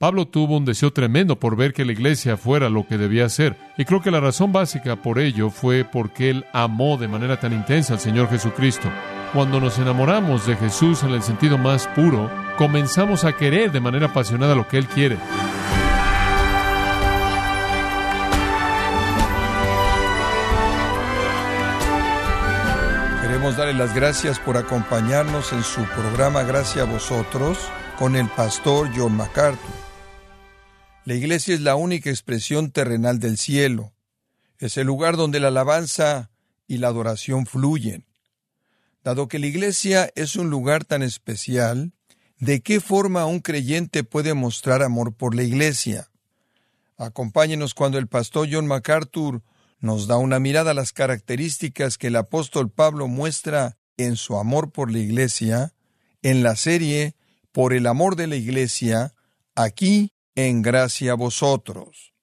Pablo tuvo un deseo tremendo por ver que la iglesia fuera lo que debía ser. Y creo que la razón básica por ello fue porque él amó de manera tan intensa al Señor Jesucristo. Cuando nos enamoramos de Jesús en el sentido más puro, comenzamos a querer de manera apasionada lo que Él quiere. Queremos darle las gracias por acompañarnos en su programa Gracias a vosotros con el pastor John MacArthur. La iglesia es la única expresión terrenal del cielo. Es el lugar donde la alabanza y la adoración fluyen. Dado que la iglesia es un lugar tan especial, ¿de qué forma un creyente puede mostrar amor por la iglesia? Acompáñenos cuando el pastor John MacArthur nos da una mirada a las características que el apóstol Pablo muestra en su amor por la iglesia, en la serie Por el amor de la iglesia, aquí en gracia a vosotros.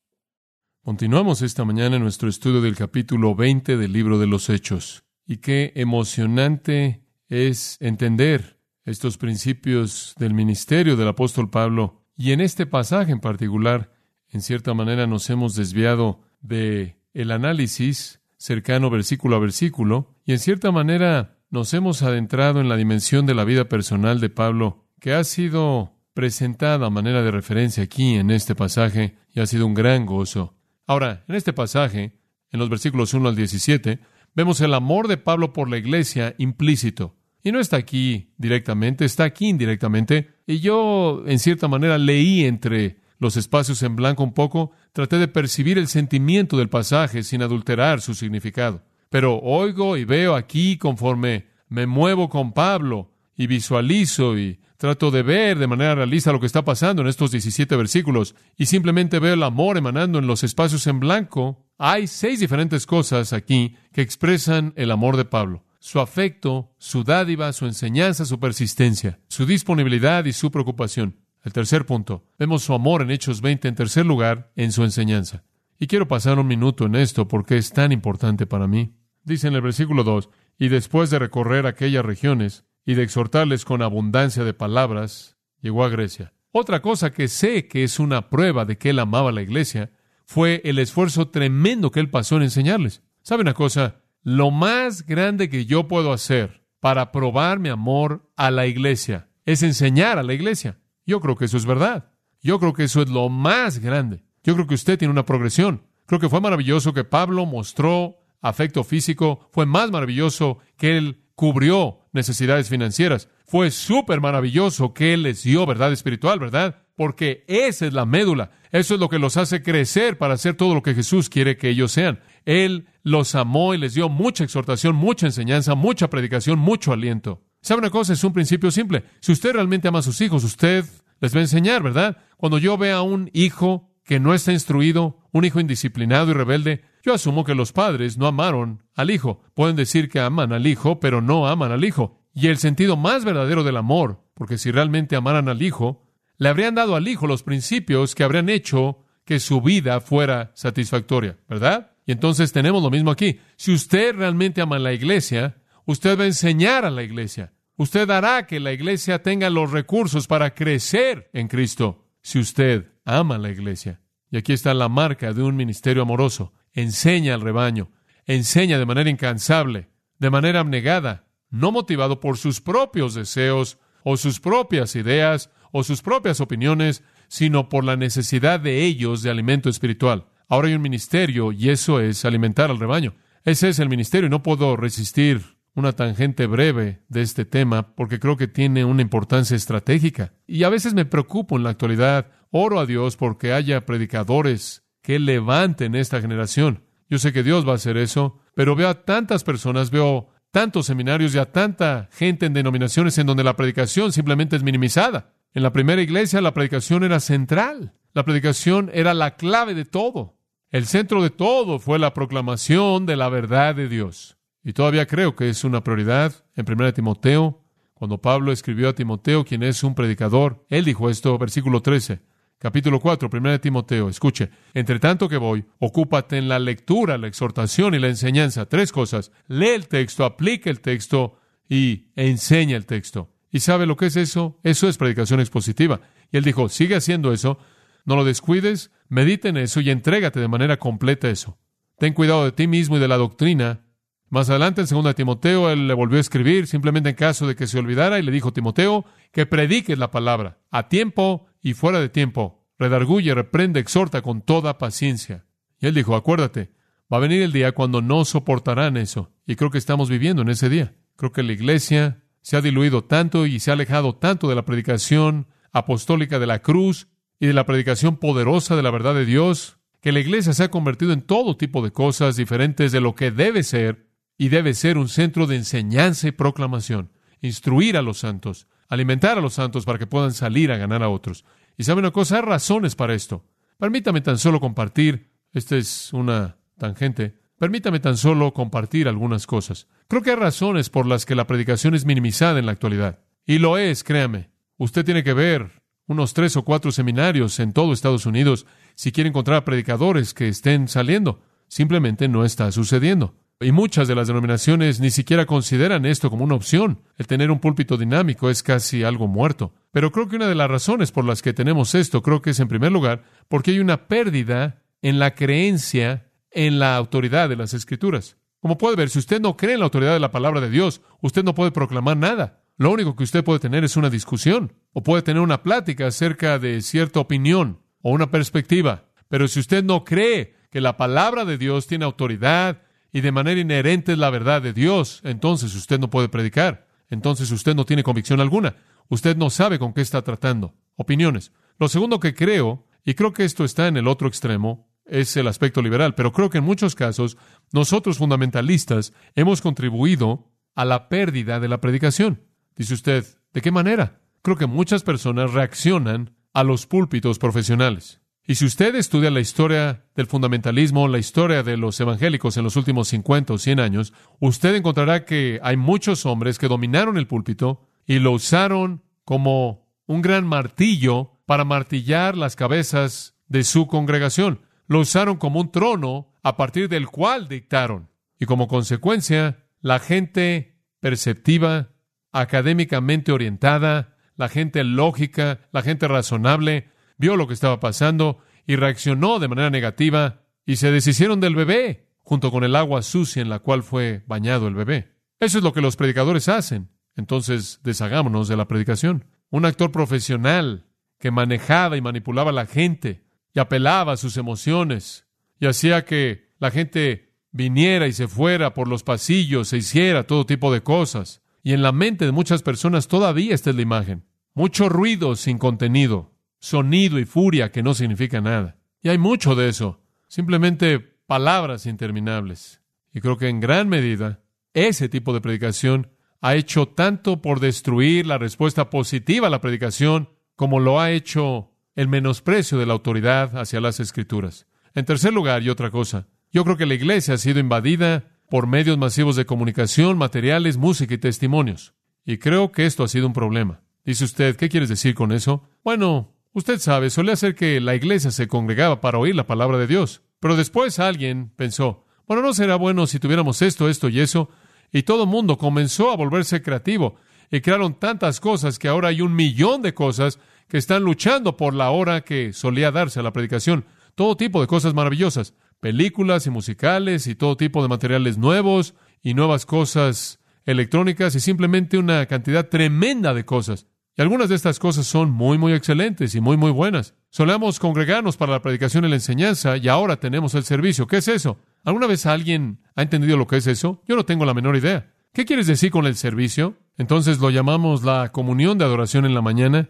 Continuamos esta mañana en nuestro estudio del capítulo 20 del libro de los Hechos. Y qué emocionante es entender estos principios del ministerio del apóstol Pablo. Y en este pasaje en particular, en cierta manera nos hemos desviado de el análisis cercano versículo a versículo y en cierta manera nos hemos adentrado en la dimensión de la vida personal de Pablo que ha sido presentada a manera de referencia aquí en este pasaje y ha sido un gran gozo. Ahora, en este pasaje, en los versículos 1 al 17, vemos el amor de Pablo por la iglesia implícito. Y no está aquí directamente, está aquí indirectamente. Y yo, en cierta manera, leí entre los espacios en blanco un poco, traté de percibir el sentimiento del pasaje sin adulterar su significado. Pero oigo y veo aquí conforme me muevo con Pablo y visualizo y trato de ver de manera realista lo que está pasando en estos 17 versículos y simplemente veo el amor emanando en los espacios en blanco, hay seis diferentes cosas aquí que expresan el amor de Pablo. Su afecto, su dádiva, su enseñanza, su persistencia, su disponibilidad y su preocupación. El tercer punto, vemos su amor en Hechos 20 en tercer lugar en su enseñanza. Y quiero pasar un minuto en esto porque es tan importante para mí. Dice en el versículo 2, y después de recorrer aquellas regiones, y de exhortarles con abundancia de palabras, llegó a Grecia. Otra cosa que sé que es una prueba de que él amaba la iglesia fue el esfuerzo tremendo que él pasó en enseñarles. ¿Sabe una cosa? Lo más grande que yo puedo hacer para probar mi amor a la iglesia es enseñar a la iglesia. Yo creo que eso es verdad. Yo creo que eso es lo más grande. Yo creo que usted tiene una progresión. Creo que fue maravilloso que Pablo mostró afecto físico. Fue más maravilloso que él cubrió necesidades financieras. Fue súper maravilloso que Él les dio verdad espiritual, ¿verdad? Porque esa es la médula. Eso es lo que los hace crecer para hacer todo lo que Jesús quiere que ellos sean. Él los amó y les dio mucha exhortación, mucha enseñanza, mucha predicación, mucho aliento. ¿Sabe una cosa? Es un principio simple. Si usted realmente ama a sus hijos, usted les va a enseñar, ¿verdad? Cuando yo vea a un hijo que no está instruido, un hijo indisciplinado y rebelde, yo asumo que los padres no amaron al hijo. Pueden decir que aman al hijo, pero no aman al hijo. Y el sentido más verdadero del amor, porque si realmente amaran al hijo, le habrían dado al hijo los principios que habrían hecho que su vida fuera satisfactoria, ¿verdad? Y entonces tenemos lo mismo aquí. Si usted realmente ama a la iglesia, usted va a enseñar a la iglesia. Usted hará que la iglesia tenga los recursos para crecer en Cristo. Si usted ama la iglesia. Y aquí está la marca de un ministerio amoroso enseña al rebaño, enseña de manera incansable, de manera abnegada, no motivado por sus propios deseos o sus propias ideas o sus propias opiniones, sino por la necesidad de ellos de alimento espiritual. Ahora hay un ministerio y eso es alimentar al rebaño. Ese es el ministerio y no puedo resistir una tangente breve de este tema porque creo que tiene una importancia estratégica. Y a veces me preocupo en la actualidad. Oro a Dios porque haya predicadores que levanten esta generación. Yo sé que Dios va a hacer eso, pero veo a tantas personas, veo tantos seminarios y a tanta gente en denominaciones en donde la predicación simplemente es minimizada. En la primera iglesia la predicación era central, la predicación era la clave de todo. El centro de todo fue la proclamación de la verdad de Dios. Y todavía creo que es una prioridad. En 1 Timoteo, cuando Pablo escribió a Timoteo, quien es un predicador, él dijo esto, versículo 13. Capítulo 4, 1 de Timoteo. Escuche, entre tanto que voy, ocúpate en la lectura, la exhortación y la enseñanza. Tres cosas. Lee el texto, aplica el texto y enseña el texto. ¿Y sabe lo que es eso? Eso es predicación expositiva. Y él dijo, sigue haciendo eso, no lo descuides, medita en eso y entrégate de manera completa a eso. Ten cuidado de ti mismo y de la doctrina. Más adelante, en 2 Timoteo, él le volvió a escribir, simplemente en caso de que se olvidara, y le dijo, Timoteo, que prediques la palabra, a tiempo y fuera de tiempo. Redarguye, reprende, exhorta con toda paciencia. Y él dijo, acuérdate, va a venir el día cuando no soportarán eso. Y creo que estamos viviendo en ese día. Creo que la iglesia se ha diluido tanto y se ha alejado tanto de la predicación apostólica de la cruz y de la predicación poderosa de la verdad de Dios, que la iglesia se ha convertido en todo tipo de cosas diferentes de lo que debe ser y debe ser un centro de enseñanza y proclamación, instruir a los santos, alimentar a los santos para que puedan salir a ganar a otros. Y sabe una cosa, hay razones para esto. Permítame tan solo compartir, esta es una tangente, permítame tan solo compartir algunas cosas. Creo que hay razones por las que la predicación es minimizada en la actualidad. Y lo es, créame. Usted tiene que ver unos tres o cuatro seminarios en todo Estados Unidos si quiere encontrar predicadores que estén saliendo. Simplemente no está sucediendo. Y muchas de las denominaciones ni siquiera consideran esto como una opción. El tener un púlpito dinámico es casi algo muerto. Pero creo que una de las razones por las que tenemos esto, creo que es en primer lugar porque hay una pérdida en la creencia en la autoridad de las escrituras. Como puede ver, si usted no cree en la autoridad de la palabra de Dios, usted no puede proclamar nada. Lo único que usted puede tener es una discusión o puede tener una plática acerca de cierta opinión o una perspectiva. Pero si usted no cree que la palabra de Dios tiene autoridad y de manera inherente es la verdad de Dios, entonces usted no puede predicar. Entonces usted no tiene convicción alguna. Usted no sabe con qué está tratando. Opiniones. Lo segundo que creo, y creo que esto está en el otro extremo, es el aspecto liberal, pero creo que en muchos casos nosotros fundamentalistas hemos contribuido a la pérdida de la predicación. Dice usted, ¿de qué manera? Creo que muchas personas reaccionan a los púlpitos profesionales. Y si usted estudia la historia del fundamentalismo, la historia de los evangélicos en los últimos 50 o 100 años, usted encontrará que hay muchos hombres que dominaron el púlpito y lo usaron como un gran martillo para martillar las cabezas de su congregación. Lo usaron como un trono a partir del cual dictaron. Y como consecuencia, la gente perceptiva, académicamente orientada, la gente lógica, la gente razonable, vio lo que estaba pasando y reaccionó de manera negativa y se deshicieron del bebé junto con el agua sucia en la cual fue bañado el bebé. Eso es lo que los predicadores hacen. Entonces, deshagámonos de la predicación. Un actor profesional que manejaba y manipulaba a la gente y apelaba a sus emociones y hacía que la gente viniera y se fuera por los pasillos, se hiciera todo tipo de cosas. Y en la mente de muchas personas todavía está la imagen. Mucho ruido sin contenido sonido y furia que no significa nada. Y hay mucho de eso, simplemente palabras interminables. Y creo que en gran medida ese tipo de predicación ha hecho tanto por destruir la respuesta positiva a la predicación como lo ha hecho el menosprecio de la autoridad hacia las escrituras. En tercer lugar, y otra cosa, yo creo que la iglesia ha sido invadida por medios masivos de comunicación, materiales, música y testimonios. Y creo que esto ha sido un problema. Dice usted, ¿qué quieres decir con eso? Bueno, Usted sabe, solía ser que la iglesia se congregaba para oír la palabra de Dios. Pero después alguien pensó, bueno, no será bueno si tuviéramos esto, esto y eso. Y todo el mundo comenzó a volverse creativo. Y crearon tantas cosas que ahora hay un millón de cosas que están luchando por la hora que solía darse a la predicación. Todo tipo de cosas maravillosas. Películas y musicales y todo tipo de materiales nuevos y nuevas cosas electrónicas y simplemente una cantidad tremenda de cosas. Y algunas de estas cosas son muy, muy excelentes y muy, muy buenas. Solemos congregarnos para la predicación y la enseñanza y ahora tenemos el servicio. ¿Qué es eso? ¿Alguna vez alguien ha entendido lo que es eso? Yo no tengo la menor idea. ¿Qué quieres decir con el servicio? Entonces lo llamamos la comunión de adoración en la mañana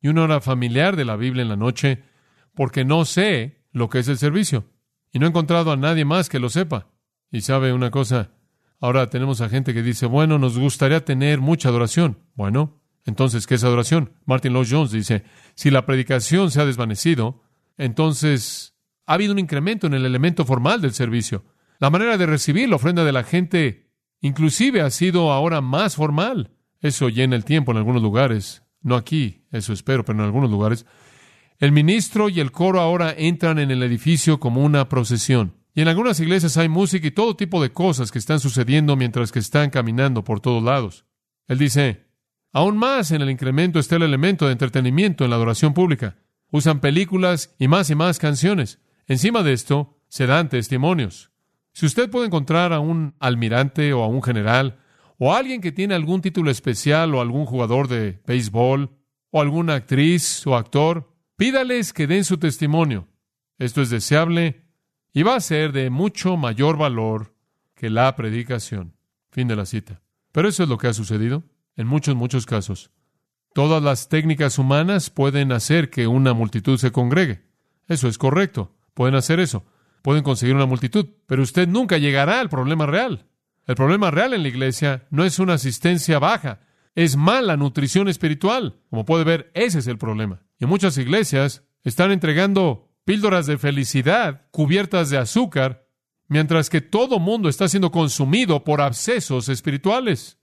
y una hora familiar de la Biblia en la noche, porque no sé lo que es el servicio. Y no he encontrado a nadie más que lo sepa. Y sabe una cosa, ahora tenemos a gente que dice, bueno, nos gustaría tener mucha adoración. Bueno, entonces, ¿qué es adoración? Martin Lloyd Jones dice, si la predicación se ha desvanecido, entonces ha habido un incremento en el elemento formal del servicio. La manera de recibir la ofrenda de la gente inclusive ha sido ahora más formal. Eso llena el tiempo en algunos lugares. No aquí, eso espero, pero en algunos lugares. El ministro y el coro ahora entran en el edificio como una procesión. Y en algunas iglesias hay música y todo tipo de cosas que están sucediendo mientras que están caminando por todos lados. Él dice, Aún más en el incremento está el elemento de entretenimiento en la adoración pública. Usan películas y más y más canciones. Encima de esto, se dan testimonios. Si usted puede encontrar a un almirante o a un general o a alguien que tiene algún título especial o algún jugador de béisbol o alguna actriz o actor, pídales que den su testimonio. Esto es deseable y va a ser de mucho mayor valor que la predicación. Fin de la cita. Pero eso es lo que ha sucedido en muchos, muchos casos. Todas las técnicas humanas pueden hacer que una multitud se congregue. Eso es correcto. Pueden hacer eso. Pueden conseguir una multitud. Pero usted nunca llegará al problema real. El problema real en la iglesia no es una asistencia baja, es mala nutrición espiritual. Como puede ver, ese es el problema. Y muchas iglesias están entregando píldoras de felicidad cubiertas de azúcar, mientras que todo mundo está siendo consumido por abscesos espirituales.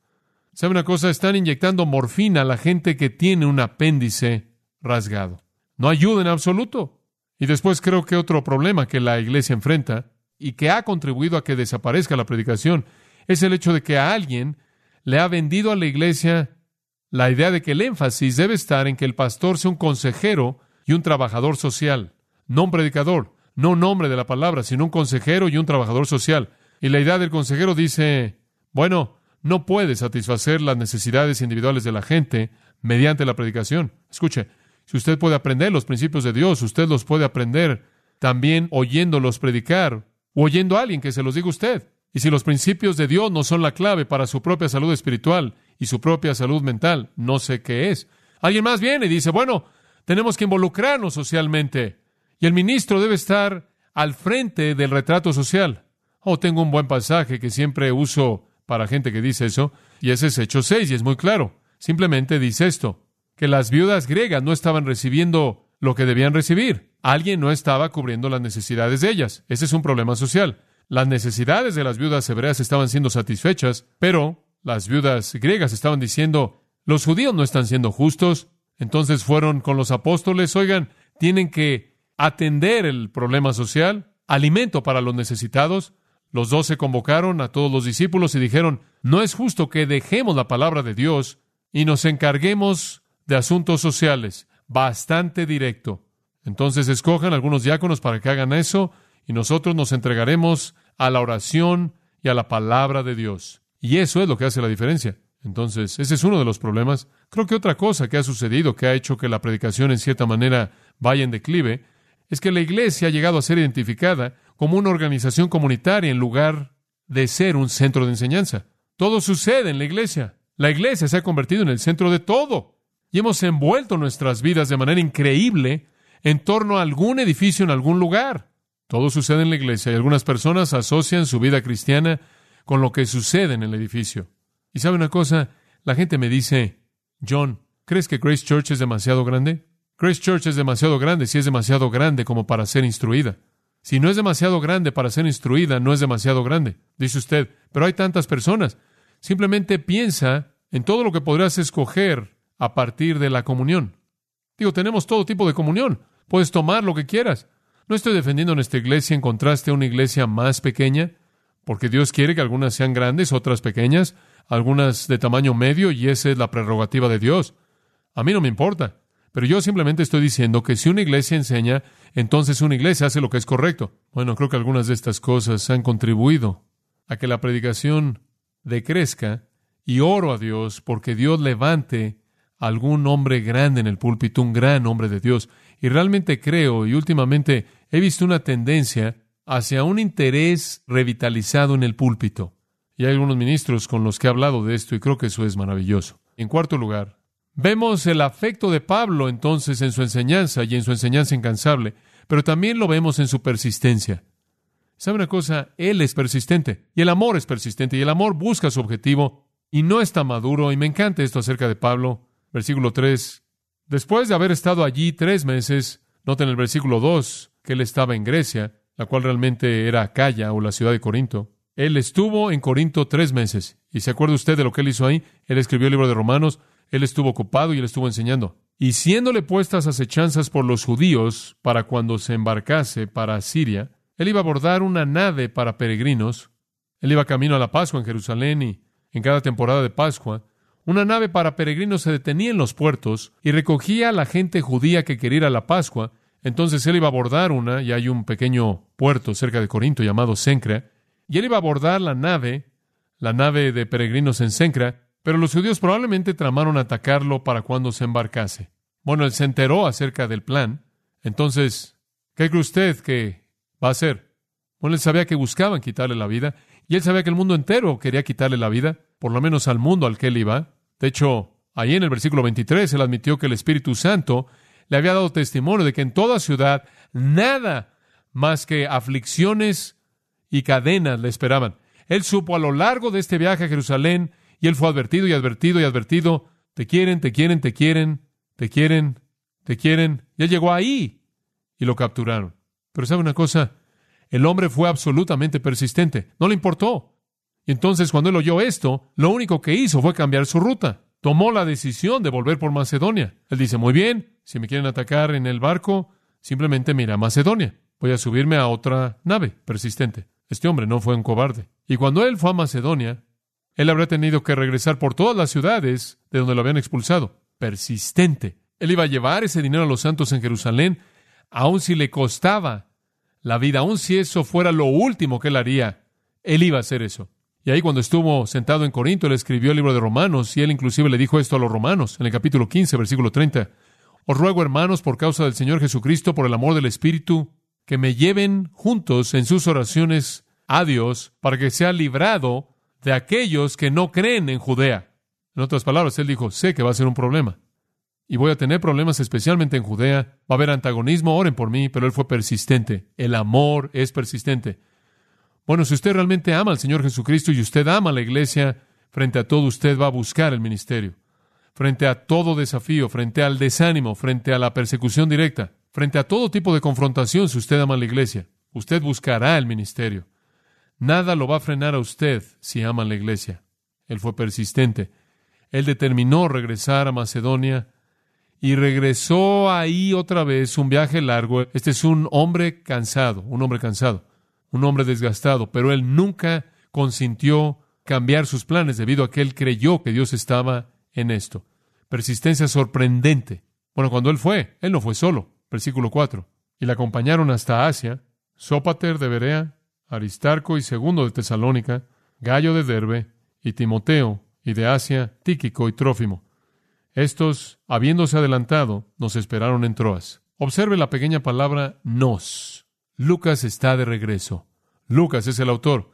¿Sabe una cosa? Están inyectando morfina a la gente que tiene un apéndice rasgado. No ayuda en absoluto. Y después creo que otro problema que la iglesia enfrenta y que ha contribuido a que desaparezca la predicación es el hecho de que a alguien le ha vendido a la iglesia la idea de que el énfasis debe estar en que el pastor sea un consejero y un trabajador social, no un predicador, no un hombre de la palabra, sino un consejero y un trabajador social. Y la idea del consejero dice, bueno, no puede satisfacer las necesidades individuales de la gente mediante la predicación. Escuche, si usted puede aprender los principios de Dios, usted los puede aprender también oyéndolos predicar o oyendo a alguien que se los diga usted. Y si los principios de Dios no son la clave para su propia salud espiritual y su propia salud mental, no sé qué es. Alguien más viene y dice, bueno, tenemos que involucrarnos socialmente. Y el ministro debe estar al frente del retrato social. Oh, tengo un buen pasaje que siempre uso para gente que dice eso, y ese es Hecho 6, y es muy claro. Simplemente dice esto, que las viudas griegas no estaban recibiendo lo que debían recibir. Alguien no estaba cubriendo las necesidades de ellas. Ese es un problema social. Las necesidades de las viudas hebreas estaban siendo satisfechas, pero las viudas griegas estaban diciendo, los judíos no están siendo justos. Entonces fueron con los apóstoles, oigan, tienen que atender el problema social, alimento para los necesitados. Los dos se convocaron a todos los discípulos y dijeron, no es justo que dejemos la palabra de Dios y nos encarguemos de asuntos sociales. Bastante directo. Entonces escojan algunos diáconos para que hagan eso y nosotros nos entregaremos a la oración y a la palabra de Dios. Y eso es lo que hace la diferencia. Entonces, ese es uno de los problemas. Creo que otra cosa que ha sucedido, que ha hecho que la predicación en cierta manera vaya en declive, es que la iglesia ha llegado a ser identificada como una organización comunitaria en lugar de ser un centro de enseñanza. Todo sucede en la iglesia. La iglesia se ha convertido en el centro de todo. Y hemos envuelto nuestras vidas de manera increíble en torno a algún edificio en algún lugar. Todo sucede en la iglesia y algunas personas asocian su vida cristiana con lo que sucede en el edificio. Y sabe una cosa, la gente me dice, John, ¿crees que Grace Church es demasiado grande? Grace Church es demasiado grande si es demasiado grande como para ser instruida. Si no es demasiado grande para ser instruida, no es demasiado grande. Dice usted, pero hay tantas personas. Simplemente piensa en todo lo que podrás escoger a partir de la comunión. Digo, tenemos todo tipo de comunión. Puedes tomar lo que quieras. No estoy defendiendo nuestra iglesia en contraste a una iglesia más pequeña, porque Dios quiere que algunas sean grandes, otras pequeñas, algunas de tamaño medio, y esa es la prerrogativa de Dios. A mí no me importa, pero yo simplemente estoy diciendo que si una iglesia enseña, entonces una iglesia hace lo que es correcto. Bueno, creo que algunas de estas cosas han contribuido a que la predicación decrezca, y oro a Dios porque Dios levante algún hombre grande en el púlpito, un gran hombre de Dios. Y realmente creo, y últimamente he visto una tendencia hacia un interés revitalizado en el púlpito. Y hay algunos ministros con los que he hablado de esto y creo que eso es maravilloso. En cuarto lugar, vemos el afecto de Pablo entonces en su enseñanza y en su enseñanza incansable, pero también lo vemos en su persistencia. ¿Sabe una cosa? Él es persistente y el amor es persistente y el amor busca su objetivo y no está maduro. Y me encanta esto acerca de Pablo. Versículo 3. Después de haber estado allí tres meses, noten el versículo 2, que él estaba en Grecia, la cual realmente era Acaya o la ciudad de Corinto. Él estuvo en Corinto tres meses. ¿Y se acuerda usted de lo que él hizo ahí? Él escribió el libro de Romanos, él estuvo ocupado y él estuvo enseñando. Y siéndole puestas acechanzas por los judíos para cuando se embarcase para Siria, él iba a abordar una nave para peregrinos. Él iba camino a la Pascua en Jerusalén y en cada temporada de Pascua Una nave para peregrinos se detenía en los puertos y recogía a la gente judía que quería ir a la Pascua. Entonces él iba a abordar una, y hay un pequeño puerto cerca de Corinto llamado Sencra, y él iba a abordar la nave, la nave de peregrinos en Sencra, pero los judíos probablemente tramaron atacarlo para cuando se embarcase. Bueno, él se enteró acerca del plan. Entonces, ¿qué cree usted que va a hacer? Bueno, él sabía que buscaban quitarle la vida, y él sabía que el mundo entero quería quitarle la vida, por lo menos al mundo al que él iba. De hecho, ahí en el versículo 23, él admitió que el Espíritu Santo le había dado testimonio de que en toda ciudad nada más que aflicciones y cadenas le esperaban. Él supo a lo largo de este viaje a Jerusalén, y él fue advertido y advertido y advertido, te quieren, te quieren, te quieren, te quieren, te quieren. Y él llegó ahí y lo capturaron. Pero ¿sabe una cosa? El hombre fue absolutamente persistente, no le importó. Y entonces cuando él oyó esto, lo único que hizo fue cambiar su ruta. Tomó la decisión de volver por Macedonia. Él dice, muy bien, si me quieren atacar en el barco, simplemente mira Macedonia. Voy a subirme a otra nave persistente. Este hombre no fue un cobarde. Y cuando él fue a Macedonia, él habría tenido que regresar por todas las ciudades de donde lo habían expulsado. Persistente. Él iba a llevar ese dinero a los santos en Jerusalén, aun si le costaba la vida, aun si eso fuera lo último que él haría. Él iba a hacer eso. Y ahí cuando estuvo sentado en Corinto, él escribió el libro de Romanos y él inclusive le dijo esto a los romanos en el capítulo 15, versículo 30. Os ruego, hermanos, por causa del Señor Jesucristo, por el amor del Espíritu, que me lleven juntos en sus oraciones a Dios para que sea librado de aquellos que no creen en Judea. En otras palabras, él dijo, sé que va a ser un problema. Y voy a tener problemas especialmente en Judea. Va a haber antagonismo, oren por mí, pero él fue persistente. El amor es persistente. Bueno, si usted realmente ama al Señor Jesucristo y usted ama a la iglesia, frente a todo usted va a buscar el ministerio. Frente a todo desafío, frente al desánimo, frente a la persecución directa, frente a todo tipo de confrontación, si usted ama a la iglesia, usted buscará el ministerio. Nada lo va a frenar a usted si ama la iglesia. Él fue persistente. Él determinó regresar a Macedonia y regresó ahí otra vez un viaje largo. Este es un hombre cansado, un hombre cansado un hombre desgastado, pero él nunca consintió cambiar sus planes debido a que él creyó que Dios estaba en esto. Persistencia sorprendente. Bueno, cuando él fue, él no fue solo. Versículo 4. Y le acompañaron hasta Asia, Sópater de Berea, Aristarco y Segundo de Tesalónica, Gallo de Derbe, y Timoteo, y de Asia, Tíquico y Trófimo. Estos, habiéndose adelantado, nos esperaron en Troas. Observe la pequeña palabra nos. Lucas está de regreso. Lucas es el autor.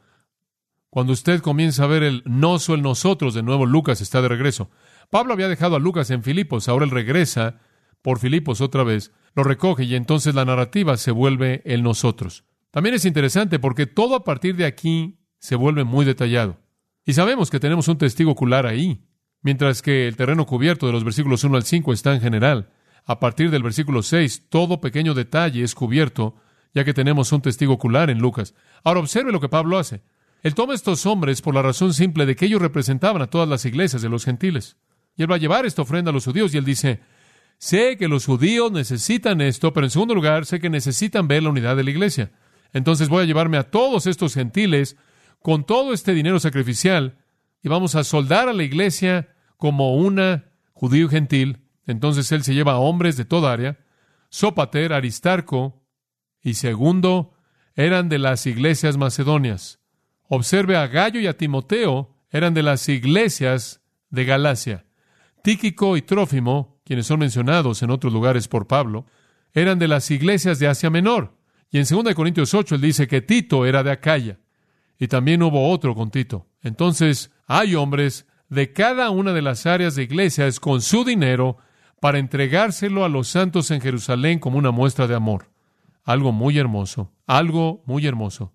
Cuando usted comienza a ver el nos o el nosotros, de nuevo Lucas está de regreso. Pablo había dejado a Lucas en Filipos, ahora él regresa por Filipos otra vez, lo recoge y entonces la narrativa se vuelve el nosotros. También es interesante porque todo a partir de aquí se vuelve muy detallado. Y sabemos que tenemos un testigo ocular ahí, mientras que el terreno cubierto de los versículos 1 al 5 está en general. A partir del versículo 6, todo pequeño detalle es cubierto ya que tenemos un testigo ocular en Lucas. Ahora observe lo que Pablo hace. Él toma estos hombres por la razón simple de que ellos representaban a todas las iglesias de los gentiles. Y él va a llevar esta ofrenda a los judíos y él dice, sé que los judíos necesitan esto, pero en segundo lugar, sé que necesitan ver la unidad de la iglesia. Entonces voy a llevarme a todos estos gentiles con todo este dinero sacrificial y vamos a soldar a la iglesia como una judío gentil. Entonces él se lleva a hombres de toda área, Sópater, Aristarco, y segundo, eran de las iglesias macedonias. Observe a Gallo y a Timoteo, eran de las iglesias de Galacia. Tíquico y Trófimo, quienes son mencionados en otros lugares por Pablo, eran de las iglesias de Asia Menor. Y en 2 Corintios 8 él dice que Tito era de Acaya. Y también hubo otro con Tito. Entonces, hay hombres de cada una de las áreas de iglesias con su dinero para entregárselo a los santos en Jerusalén como una muestra de amor algo muy hermoso, algo muy hermoso.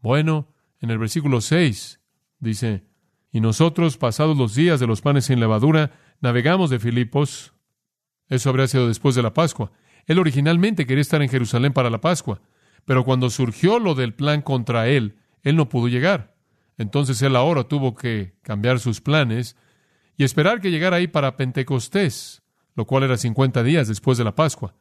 Bueno, en el versículo 6 dice, y nosotros, pasados los días de los panes sin levadura, navegamos de Filipos. Eso habría sido después de la Pascua. Él originalmente quería estar en Jerusalén para la Pascua, pero cuando surgió lo del plan contra él, él no pudo llegar. Entonces él ahora tuvo que cambiar sus planes y esperar que llegara ahí para Pentecostés, lo cual era 50 días después de la Pascua.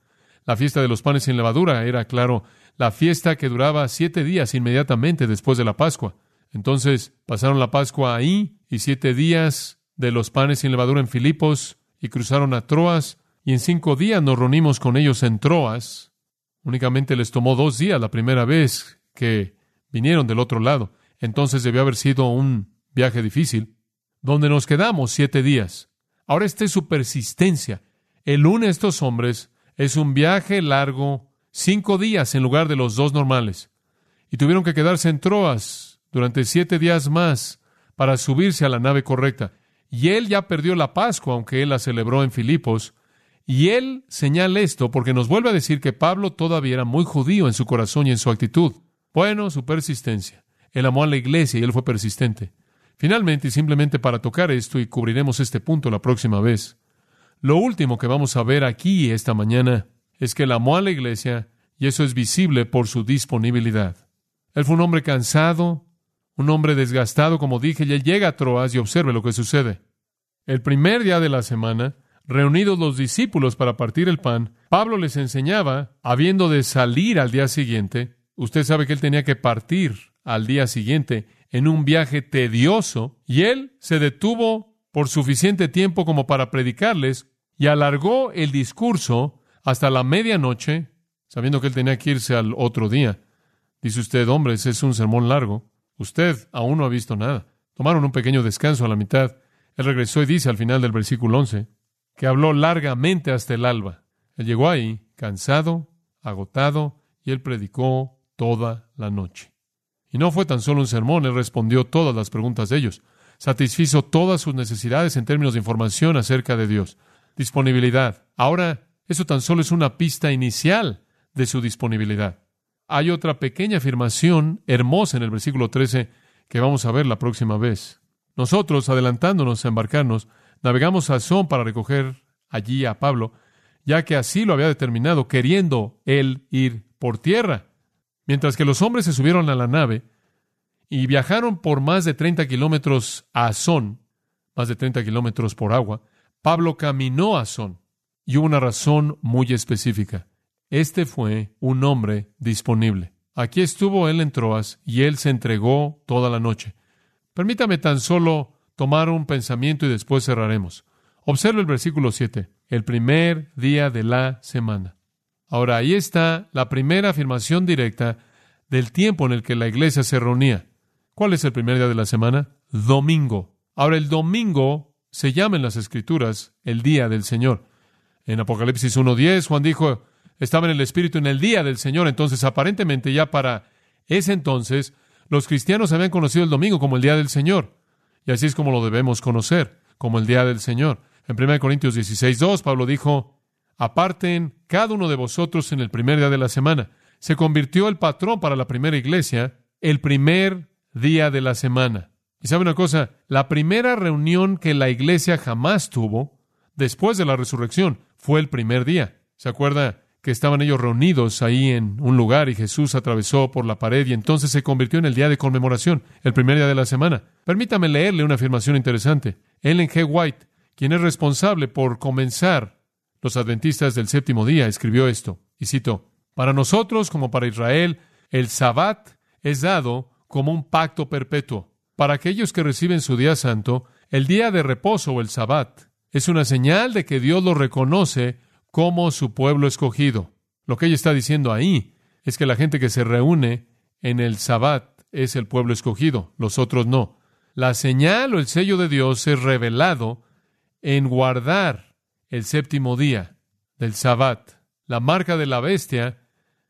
La fiesta de los panes sin levadura era, claro, la fiesta que duraba siete días inmediatamente después de la Pascua. Entonces pasaron la Pascua ahí y siete días de los panes sin levadura en Filipos y cruzaron a Troas y en cinco días nos reunimos con ellos en Troas. Únicamente les tomó dos días la primera vez que vinieron del otro lado. Entonces debió haber sido un viaje difícil, donde nos quedamos siete días. Ahora esta es su persistencia. El une a estos hombres es un viaje largo, cinco días en lugar de los dos normales. Y tuvieron que quedarse en Troas durante siete días más para subirse a la nave correcta. Y él ya perdió la Pascua, aunque él la celebró en Filipos. Y él señala esto porque nos vuelve a decir que Pablo todavía era muy judío en su corazón y en su actitud. Bueno, su persistencia. Él amó a la iglesia y él fue persistente. Finalmente, y simplemente para tocar esto, y cubriremos este punto la próxima vez, lo último que vamos a ver aquí esta mañana es que él amó a la iglesia y eso es visible por su disponibilidad. Él fue un hombre cansado, un hombre desgastado, como dije, y él llega a Troas y observe lo que sucede. El primer día de la semana, reunidos los discípulos para partir el pan, Pablo les enseñaba, habiendo de salir al día siguiente, usted sabe que él tenía que partir al día siguiente en un viaje tedioso, y él se detuvo por suficiente tiempo como para predicarles y alargó el discurso hasta la medianoche, sabiendo que él tenía que irse al otro día. Dice usted, hombres, es un sermón largo. Usted aún no ha visto nada. Tomaron un pequeño descanso a la mitad. Él regresó y dice al final del versículo 11 que habló largamente hasta el alba. Él llegó ahí, cansado, agotado, y él predicó toda la noche. Y no fue tan solo un sermón, él respondió todas las preguntas de ellos satisfizo todas sus necesidades en términos de información acerca de Dios. Disponibilidad. Ahora, eso tan solo es una pista inicial de su disponibilidad. Hay otra pequeña afirmación hermosa en el versículo 13 que vamos a ver la próxima vez. Nosotros, adelantándonos a embarcarnos, navegamos a Son para recoger allí a Pablo, ya que así lo había determinado, queriendo él ir por tierra. Mientras que los hombres se subieron a la nave, y viajaron por más de 30 kilómetros a Azón, más de 30 kilómetros por agua. Pablo caminó a Azón y hubo una razón muy específica. Este fue un hombre disponible. Aquí estuvo él en Troas y él se entregó toda la noche. Permítame tan solo tomar un pensamiento y después cerraremos. Observe el versículo 7, el primer día de la semana. Ahora ahí está la primera afirmación directa del tiempo en el que la iglesia se reunía. ¿Cuál es el primer día de la semana? Domingo. Ahora, el domingo se llama en las Escrituras el día del Señor. En Apocalipsis 1.10, Juan dijo, estaba en el Espíritu en el día del Señor. Entonces, aparentemente ya para ese entonces, los cristianos habían conocido el domingo como el día del Señor. Y así es como lo debemos conocer, como el día del Señor. En 1 Corintios 16.2, Pablo dijo, aparten cada uno de vosotros en el primer día de la semana. Se convirtió el patrón para la primera iglesia, el primer día de la semana. Y sabe una cosa, la primera reunión que la iglesia jamás tuvo después de la resurrección fue el primer día. ¿Se acuerda que estaban ellos reunidos ahí en un lugar y Jesús atravesó por la pared y entonces se convirtió en el día de conmemoración, el primer día de la semana? Permítame leerle una afirmación interesante. Ellen G. White, quien es responsable por comenzar los adventistas del séptimo día, escribió esto, y cito, Para nosotros, como para Israel, el sabbat es dado como un pacto perpetuo. Para aquellos que reciben su día santo, el día de reposo o el sabbat es una señal de que Dios lo reconoce como su pueblo escogido. Lo que ella está diciendo ahí es que la gente que se reúne en el sabbat es el pueblo escogido, los otros no. La señal o el sello de Dios es revelado en guardar el séptimo día del sabbat. La marca de la bestia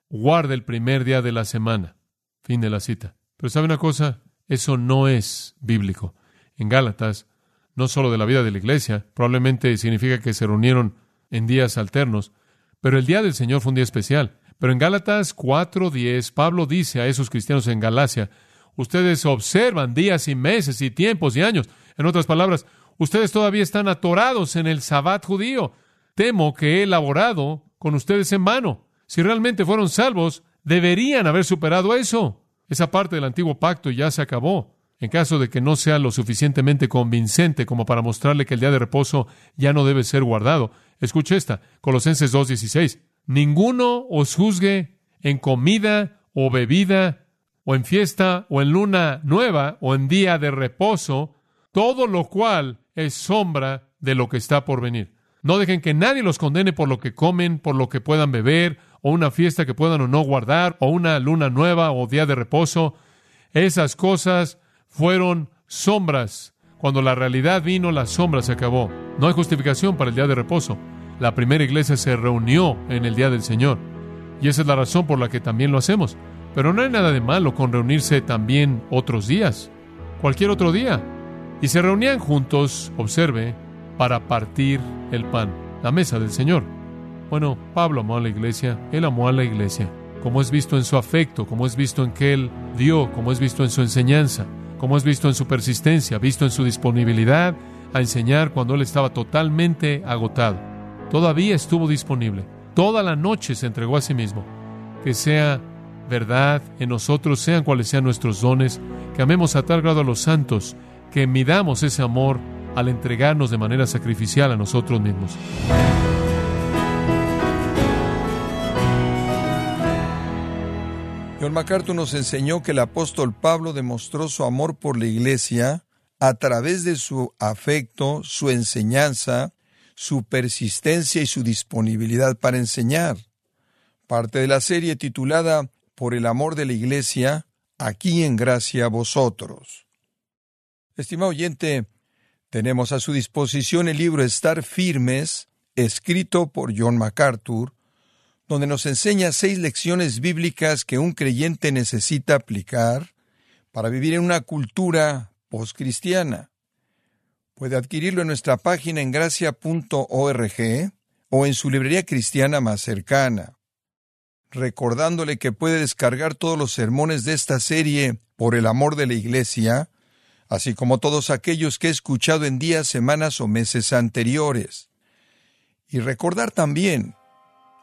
guarda el primer día de la semana. Fin de la cita. Pero ¿sabe una cosa? Eso no es bíblico. En Gálatas, no solo de la vida de la iglesia, probablemente significa que se reunieron en días alternos, pero el día del Señor fue un día especial. Pero en Gálatas 4:10, Pablo dice a esos cristianos en Galacia, ustedes observan días y meses y tiempos y años. En otras palabras, ustedes todavía están atorados en el sabbat judío. Temo que he elaborado con ustedes en vano. Si realmente fueron salvos, deberían haber superado eso. Esa parte del antiguo pacto ya se acabó. En caso de que no sea lo suficientemente convincente como para mostrarle que el día de reposo ya no debe ser guardado, escuche esta, Colosenses 2.16. Ninguno os juzgue en comida o bebida, o en fiesta, o en luna nueva, o en día de reposo, todo lo cual es sombra de lo que está por venir. No dejen que nadie los condene por lo que comen, por lo que puedan beber, o una fiesta que puedan o no guardar, o una luna nueva o día de reposo. Esas cosas fueron sombras. Cuando la realidad vino, la sombra se acabó. No hay justificación para el día de reposo. La primera iglesia se reunió en el día del Señor. Y esa es la razón por la que también lo hacemos. Pero no hay nada de malo con reunirse también otros días, cualquier otro día. Y se reunían juntos, observe, para partir el pan, la mesa del Señor. Bueno, Pablo amó a la iglesia, él amó a la iglesia, como es visto en su afecto, como es visto en que él dio, como es visto en su enseñanza, como es visto en su persistencia, visto en su disponibilidad a enseñar cuando él estaba totalmente agotado. Todavía estuvo disponible. Toda la noche se entregó a sí mismo. Que sea verdad en nosotros, sean cuales sean nuestros dones, que amemos a tal grado a los santos, que midamos ese amor al entregarnos de manera sacrificial a nosotros mismos. John MacArthur nos enseñó que el apóstol Pablo demostró su amor por la iglesia a través de su afecto, su enseñanza, su persistencia y su disponibilidad para enseñar. Parte de la serie titulada Por el amor de la iglesia, aquí en gracia a vosotros. Estimado oyente, tenemos a su disposición el libro Estar Firmes, escrito por John MacArthur, donde nos enseña seis lecciones bíblicas que un creyente necesita aplicar para vivir en una cultura postcristiana. Puede adquirirlo en nuestra página en gracia.org o en su librería cristiana más cercana. Recordándole que puede descargar todos los sermones de esta serie por el amor de la Iglesia, así como todos aquellos que he escuchado en días, semanas o meses anteriores. Y recordar también